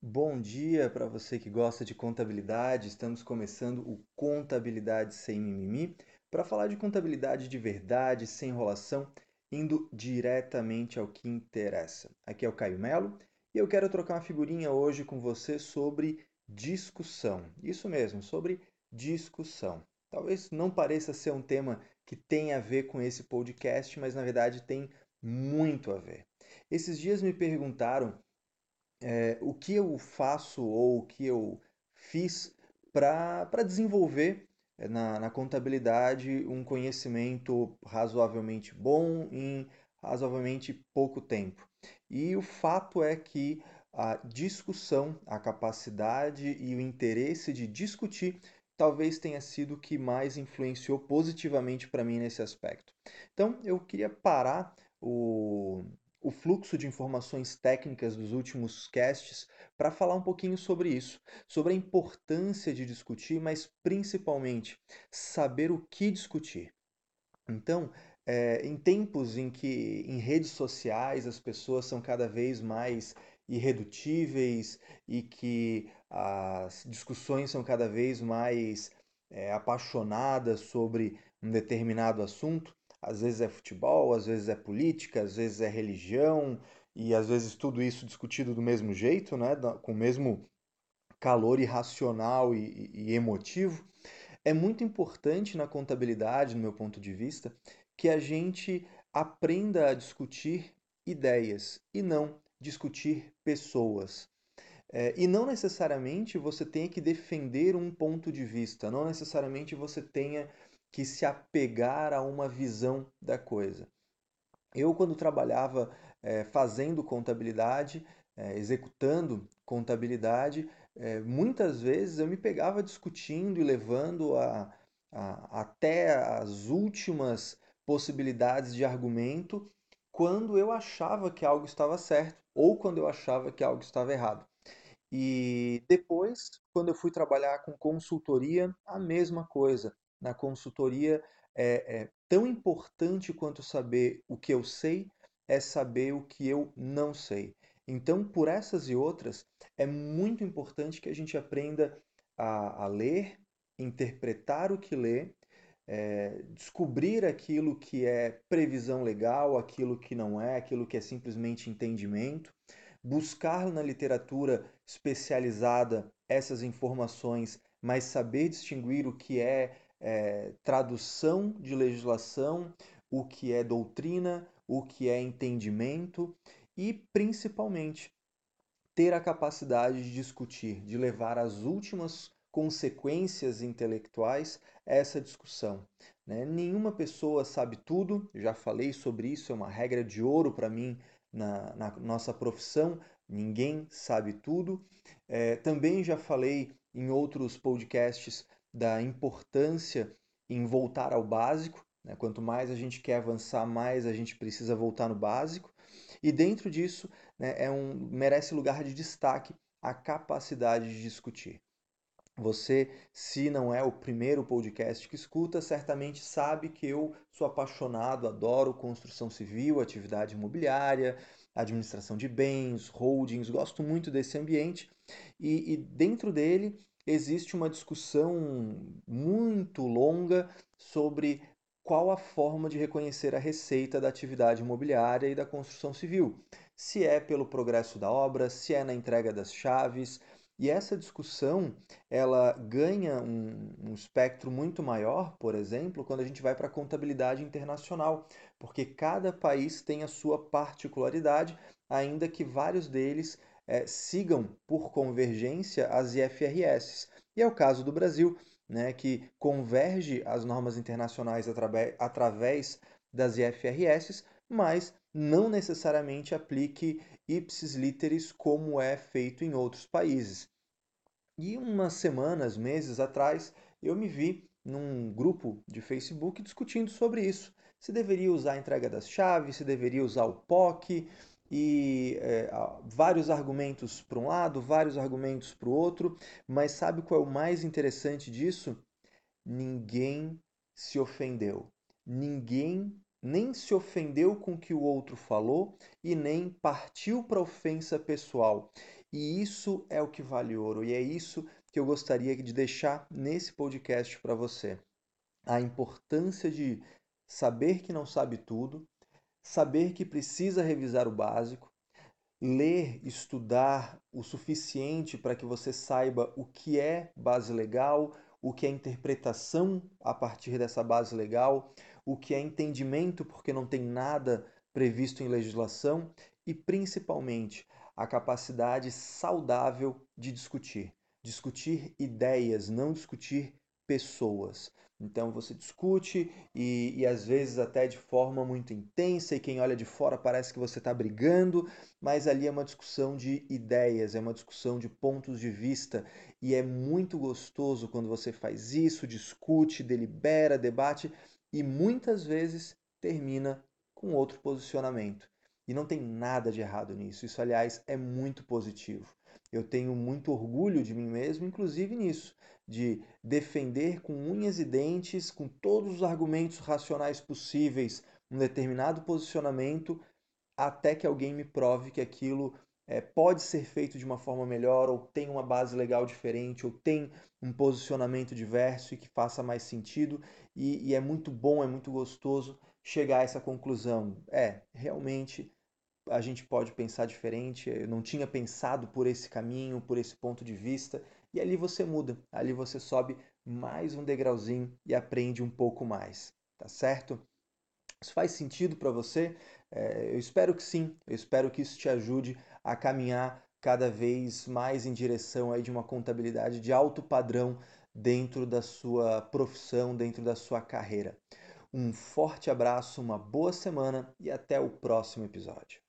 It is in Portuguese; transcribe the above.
Bom dia para você que gosta de contabilidade. Estamos começando o Contabilidade Sem Mimimi para falar de contabilidade de verdade, sem enrolação, indo diretamente ao que interessa. Aqui é o Caio Melo e eu quero trocar uma figurinha hoje com você sobre discussão. Isso mesmo, sobre discussão. Talvez não pareça ser um tema que tem a ver com esse podcast, mas na verdade tem muito a ver. Esses dias me perguntaram é, o que eu faço ou o que eu fiz para desenvolver é, na, na contabilidade um conhecimento razoavelmente bom em razoavelmente pouco tempo. E o fato é que a discussão, a capacidade e o interesse de discutir talvez tenha sido o que mais influenciou positivamente para mim nesse aspecto. Então, eu queria parar o, o fluxo de informações técnicas dos últimos casts para falar um pouquinho sobre isso, sobre a importância de discutir, mas principalmente saber o que discutir. Então, é, em tempos em que em redes sociais as pessoas são cada vez mais irredutíveis e que as discussões são cada vez mais é, apaixonadas sobre um determinado assunto, às vezes é futebol, às vezes é política, às vezes é religião, e às vezes tudo isso discutido do mesmo jeito, né? com o mesmo calor irracional e, e emotivo. É muito importante na contabilidade, no meu ponto de vista, que a gente aprenda a discutir ideias e não discutir pessoas. É, e não necessariamente você tenha que defender um ponto de vista, não necessariamente você tenha que se apegar a uma visão da coisa. Eu, quando trabalhava é, fazendo contabilidade, é, executando contabilidade, é, muitas vezes eu me pegava discutindo e levando a, a, até as últimas possibilidades de argumento quando eu achava que algo estava certo ou quando eu achava que algo estava errado. E depois, quando eu fui trabalhar com consultoria, a mesma coisa na consultoria é, é tão importante quanto saber o que eu sei é saber o que eu não sei. Então, por essas e outras, é muito importante que a gente aprenda a, a ler, interpretar o que lê, é, descobrir aquilo que é previsão legal, aquilo que não é, aquilo que é simplesmente entendimento, buscar na literatura especializada essas informações, mas saber distinguir o que é é, tradução de legislação, o que é doutrina, o que é entendimento e, principalmente, ter a capacidade de discutir, de levar às últimas consequências intelectuais essa discussão. Né? Nenhuma pessoa sabe tudo, já falei sobre isso, é uma regra de ouro para mim na, na, nossa profissão, ninguém sabe tudo. É, também já falei em outros podcasts da importância em voltar ao básico. Né? Quanto mais a gente quer avançar, mais a gente precisa voltar no básico. E dentro disso, né, é um, merece lugar de destaque a capacidade de discutir. Você, se não é o primeiro podcast que escuta, certamente sabe que eu sou apaixonado, adoro construção civil, atividade imobiliária, administração de bens, holdings, gosto muito desse ambiente e, e dentro dele existe uma discussão muito longa sobre qual a forma de reconhecer a receita da atividade imobiliária e da construção civil. Se é pelo progresso da obra, se é na entrega das chaves. E essa discussão ela ganha um, um espectro muito maior, por exemplo, quando a gente vai para a contabilidade internacional, porque cada país tem a sua particularidade, ainda que vários deles é, sigam por convergência as IFRS. E é o caso do Brasil, né, que converge as normas internacionais através das IFRS, mas não necessariamente aplique ipsis literis como é feito em outros países. E umas semanas, meses atrás, eu me vi num grupo de Facebook discutindo sobre isso. Se deveria usar a entrega das chaves, se deveria usar o POC, e é, vários argumentos para um lado, vários argumentos para o outro, mas sabe qual é o mais interessante disso? Ninguém se ofendeu. Ninguém nem se ofendeu com o que o outro falou e nem partiu para ofensa pessoal. E isso é o que vale ouro, e é isso que eu gostaria de deixar nesse podcast para você. A importância de saber que não sabe tudo, saber que precisa revisar o básico, ler, estudar o suficiente para que você saiba o que é base legal, o que é interpretação a partir dessa base legal, o que é entendimento porque não tem nada previsto em legislação e principalmente a capacidade saudável de discutir. Discutir ideias, não discutir pessoas. Então você discute e, e às vezes até de forma muito intensa, e quem olha de fora parece que você está brigando, mas ali é uma discussão de ideias, é uma discussão de pontos de vista, e é muito gostoso quando você faz isso, discute, delibera, debate e muitas vezes termina com outro posicionamento. E não tem nada de errado nisso. Isso, aliás, é muito positivo. Eu tenho muito orgulho de mim mesmo, inclusive nisso, de defender com unhas e dentes, com todos os argumentos racionais possíveis, um determinado posicionamento, até que alguém me prove que aquilo é, pode ser feito de uma forma melhor, ou tem uma base legal diferente, ou tem um posicionamento diverso e que faça mais sentido. E, e é muito bom, é muito gostoso chegar a essa conclusão. É, realmente a gente pode pensar diferente, eu não tinha pensado por esse caminho, por esse ponto de vista, e ali você muda, ali você sobe mais um degrauzinho e aprende um pouco mais, tá certo? Isso faz sentido para você? É, eu espero que sim, eu espero que isso te ajude a caminhar cada vez mais em direção aí de uma contabilidade de alto padrão dentro da sua profissão, dentro da sua carreira. Um forte abraço, uma boa semana e até o próximo episódio.